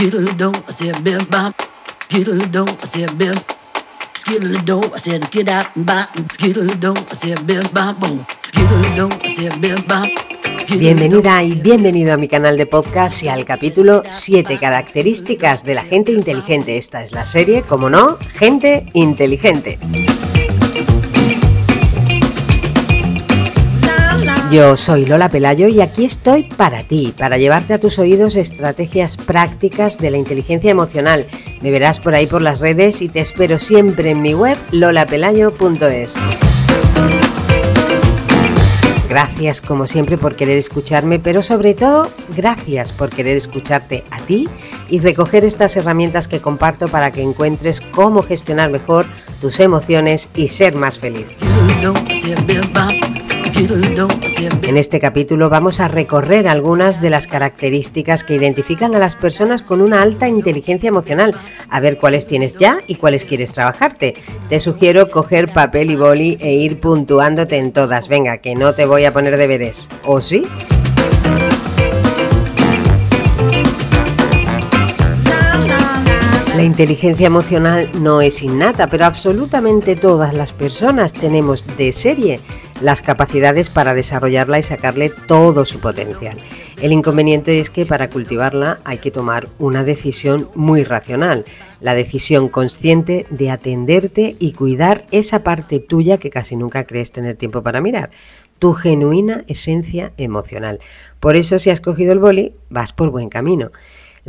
Skiddle-doo, I said, bim bop. Skiddle-doo, I said, bim. Skiddle-doo, I said, skid out and bop. Skiddle-doo, I said, bim bop, boom. Skiddle-doo, I said, bim bop. Bienvenida y bienvenido a mi canal de podcast y al capítulo 7 características de la gente inteligente. Esta es la serie, como no, gente inteligente. Yo soy Lola Pelayo y aquí estoy para ti, para llevarte a tus oídos estrategias prácticas de la inteligencia emocional. Me verás por ahí por las redes y te espero siempre en mi web lolapelayo.es. Gracias como siempre por querer escucharme, pero sobre todo gracias por querer escucharte a ti y recoger estas herramientas que comparto para que encuentres cómo gestionar mejor tus emociones y ser más feliz. En este capítulo vamos a recorrer algunas de las características que identifican a las personas con una alta inteligencia emocional, a ver cuáles tienes ya y cuáles quieres trabajarte. Te sugiero coger papel y boli e ir puntuándote en todas. Venga, que no te voy a poner deberes. ¿O sí? La inteligencia emocional no es innata, pero absolutamente todas las personas tenemos de serie las capacidades para desarrollarla y sacarle todo su potencial. El inconveniente es que para cultivarla hay que tomar una decisión muy racional, la decisión consciente de atenderte y cuidar esa parte tuya que casi nunca crees tener tiempo para mirar, tu genuina esencia emocional. Por eso si has cogido el boli, vas por buen camino.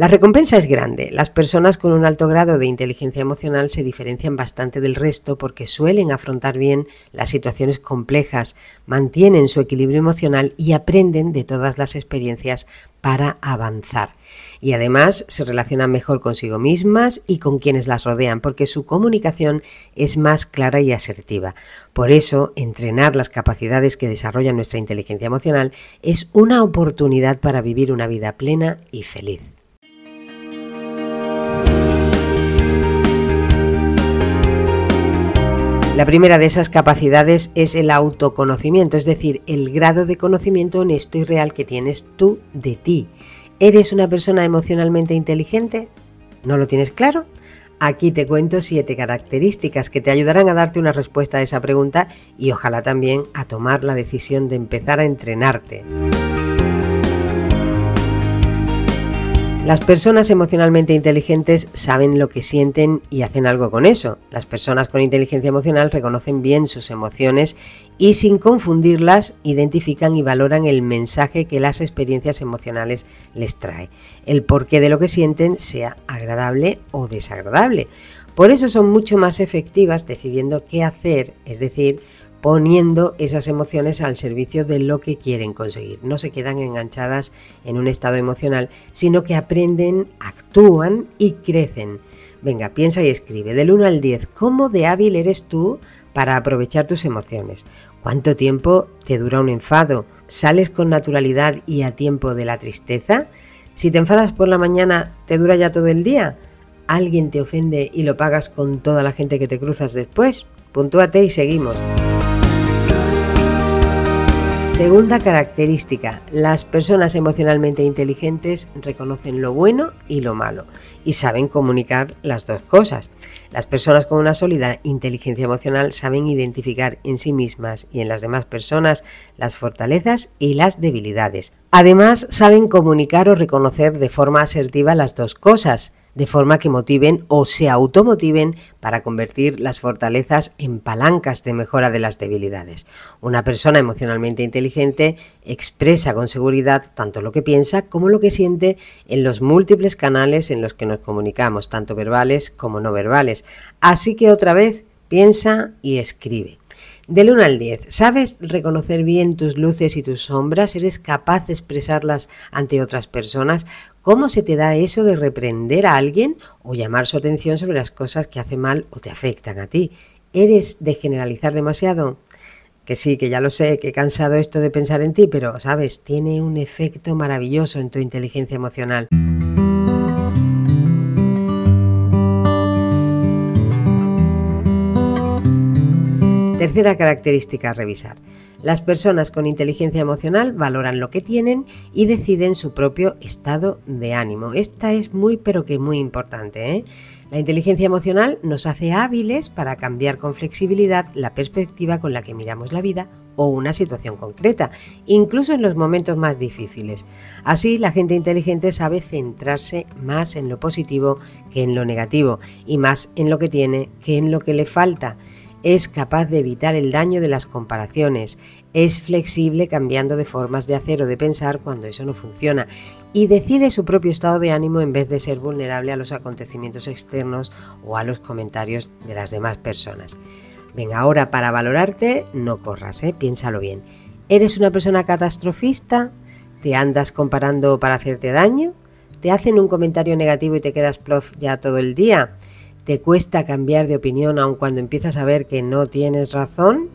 La recompensa es grande. Las personas con un alto grado de inteligencia emocional se diferencian bastante del resto porque suelen afrontar bien las situaciones complejas, mantienen su equilibrio emocional y aprenden de todas las experiencias para avanzar. Y además se relacionan mejor consigo mismas y con quienes las rodean porque su comunicación es más clara y asertiva. Por eso, entrenar las capacidades que desarrolla nuestra inteligencia emocional es una oportunidad para vivir una vida plena y feliz. La primera de esas capacidades es el autoconocimiento, es decir, el grado de conocimiento honesto y real que tienes tú de ti. ¿Eres una persona emocionalmente inteligente? ¿No lo tienes claro? Aquí te cuento siete características que te ayudarán a darte una respuesta a esa pregunta y ojalá también a tomar la decisión de empezar a entrenarte. Las personas emocionalmente inteligentes saben lo que sienten y hacen algo con eso. Las personas con inteligencia emocional reconocen bien sus emociones y sin confundirlas identifican y valoran el mensaje que las experiencias emocionales les trae. El porqué de lo que sienten sea agradable o desagradable. Por eso son mucho más efectivas decidiendo qué hacer, es decir, poniendo esas emociones al servicio de lo que quieren conseguir. No se quedan enganchadas en un estado emocional, sino que aprenden, actúan y crecen. Venga, piensa y escribe del 1 al 10, ¿cómo de hábil eres tú para aprovechar tus emociones? ¿Cuánto tiempo te dura un enfado? ¿Sales con naturalidad y a tiempo de la tristeza? Si te enfadas por la mañana, ¿te dura ya todo el día? ¿Alguien te ofende y lo pagas con toda la gente que te cruzas después? Puntúate y seguimos. Segunda característica, las personas emocionalmente inteligentes reconocen lo bueno y lo malo y saben comunicar las dos cosas. Las personas con una sólida inteligencia emocional saben identificar en sí mismas y en las demás personas las fortalezas y las debilidades. Además, saben comunicar o reconocer de forma asertiva las dos cosas de forma que motiven o se automotiven para convertir las fortalezas en palancas de mejora de las debilidades. Una persona emocionalmente inteligente expresa con seguridad tanto lo que piensa como lo que siente en los múltiples canales en los que nos comunicamos, tanto verbales como no verbales. Así que otra vez, piensa y escribe. Del 1 al 10, ¿sabes reconocer bien tus luces y tus sombras? ¿Eres capaz de expresarlas ante otras personas? ¿Cómo se te da eso de reprender a alguien o llamar su atención sobre las cosas que hace mal o te afectan a ti? ¿Eres de generalizar demasiado? Que sí, que ya lo sé, que he cansado esto de pensar en ti, pero sabes, tiene un efecto maravilloso en tu inteligencia emocional. Tercera característica a revisar. Las personas con inteligencia emocional valoran lo que tienen y deciden su propio estado de ánimo. Esta es muy pero que muy importante. ¿eh? La inteligencia emocional nos hace hábiles para cambiar con flexibilidad la perspectiva con la que miramos la vida o una situación concreta, incluso en los momentos más difíciles. Así, la gente inteligente sabe centrarse más en lo positivo que en lo negativo y más en lo que tiene que en lo que le falta es capaz de evitar el daño de las comparaciones, es flexible cambiando de formas de hacer o de pensar cuando eso no funciona y decide su propio estado de ánimo en vez de ser vulnerable a los acontecimientos externos o a los comentarios de las demás personas. Venga, ahora para valorarte, no corras, ¿eh? piénsalo bien. ¿Eres una persona catastrofista? ¿Te andas comparando para hacerte daño? ¿Te hacen un comentario negativo y te quedas prof ya todo el día? ¿Te cuesta cambiar de opinión aun cuando empiezas a ver que no tienes razón?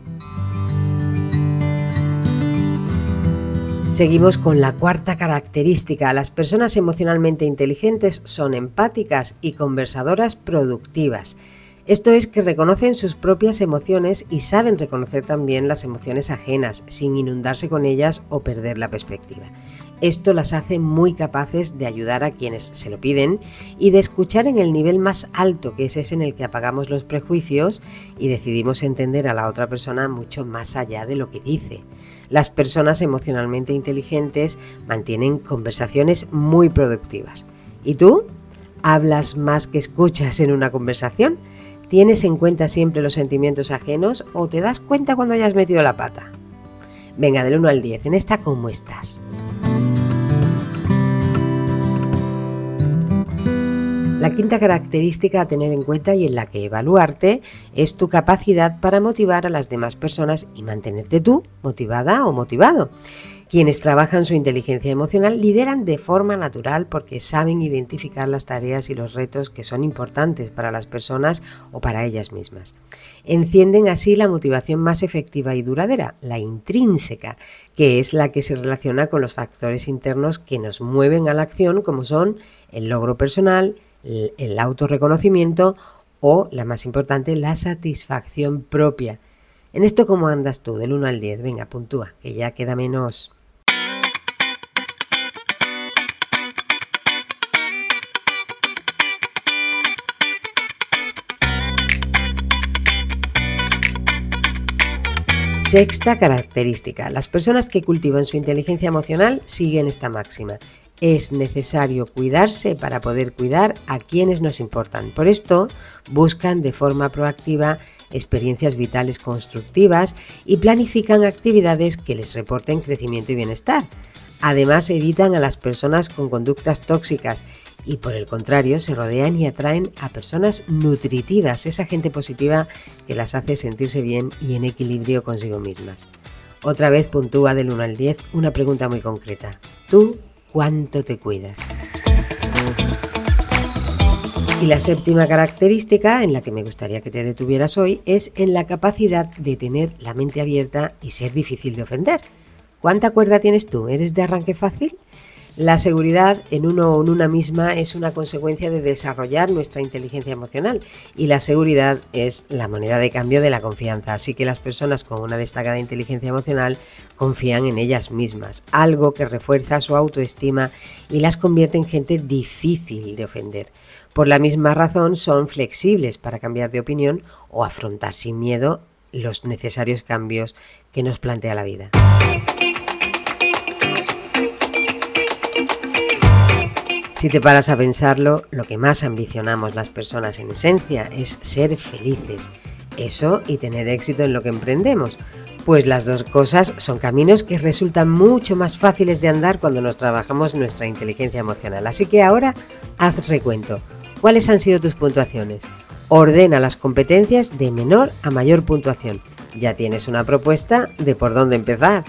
Seguimos con la cuarta característica. Las personas emocionalmente inteligentes son empáticas y conversadoras productivas. Esto es que reconocen sus propias emociones y saben reconocer también las emociones ajenas, sin inundarse con ellas o perder la perspectiva. Esto las hace muy capaces de ayudar a quienes se lo piden y de escuchar en el nivel más alto, que es ese en el que apagamos los prejuicios y decidimos entender a la otra persona mucho más allá de lo que dice. Las personas emocionalmente inteligentes mantienen conversaciones muy productivas. ¿Y tú? ¿Hablas más que escuchas en una conversación? ¿Tienes en cuenta siempre los sentimientos ajenos o te das cuenta cuando hayas metido la pata? Venga, del 1 al 10, en esta, ¿cómo estás? La quinta característica a tener en cuenta y en la que evaluarte es tu capacidad para motivar a las demás personas y mantenerte tú motivada o motivado. Quienes trabajan su inteligencia emocional lideran de forma natural porque saben identificar las tareas y los retos que son importantes para las personas o para ellas mismas. Encienden así la motivación más efectiva y duradera, la intrínseca, que es la que se relaciona con los factores internos que nos mueven a la acción como son el logro personal, el autorreconocimiento o, la más importante, la satisfacción propia. En esto, ¿cómo andas tú? Del 1 al 10. Venga, puntúa, que ya queda menos Sexta característica. Las personas que cultivan su inteligencia emocional siguen esta máxima. Es necesario cuidarse para poder cuidar a quienes nos importan. Por esto, buscan de forma proactiva experiencias vitales constructivas y planifican actividades que les reporten crecimiento y bienestar. Además, evitan a las personas con conductas tóxicas y por el contrario se rodean y atraen a personas nutritivas, esa gente positiva que las hace sentirse bien y en equilibrio consigo mismas. Otra vez puntúa del 1 al 10 una pregunta muy concreta. ¿Tú cuánto te cuidas? Y la séptima característica en la que me gustaría que te detuvieras hoy es en la capacidad de tener la mente abierta y ser difícil de ofender. ¿Cuánta cuerda tienes tú? ¿Eres de arranque fácil? La seguridad en uno o en una misma es una consecuencia de desarrollar nuestra inteligencia emocional y la seguridad es la moneda de cambio de la confianza. Así que las personas con una destacada inteligencia emocional confían en ellas mismas, algo que refuerza su autoestima y las convierte en gente difícil de ofender. Por la misma razón son flexibles para cambiar de opinión o afrontar sin miedo los necesarios cambios que nos plantea la vida. Si te paras a pensarlo, lo que más ambicionamos las personas en esencia es ser felices. Eso y tener éxito en lo que emprendemos. Pues las dos cosas son caminos que resultan mucho más fáciles de andar cuando nos trabajamos nuestra inteligencia emocional. Así que ahora haz recuento. ¿Cuáles han sido tus puntuaciones? Ordena las competencias de menor a mayor puntuación. Ya tienes una propuesta de por dónde empezar.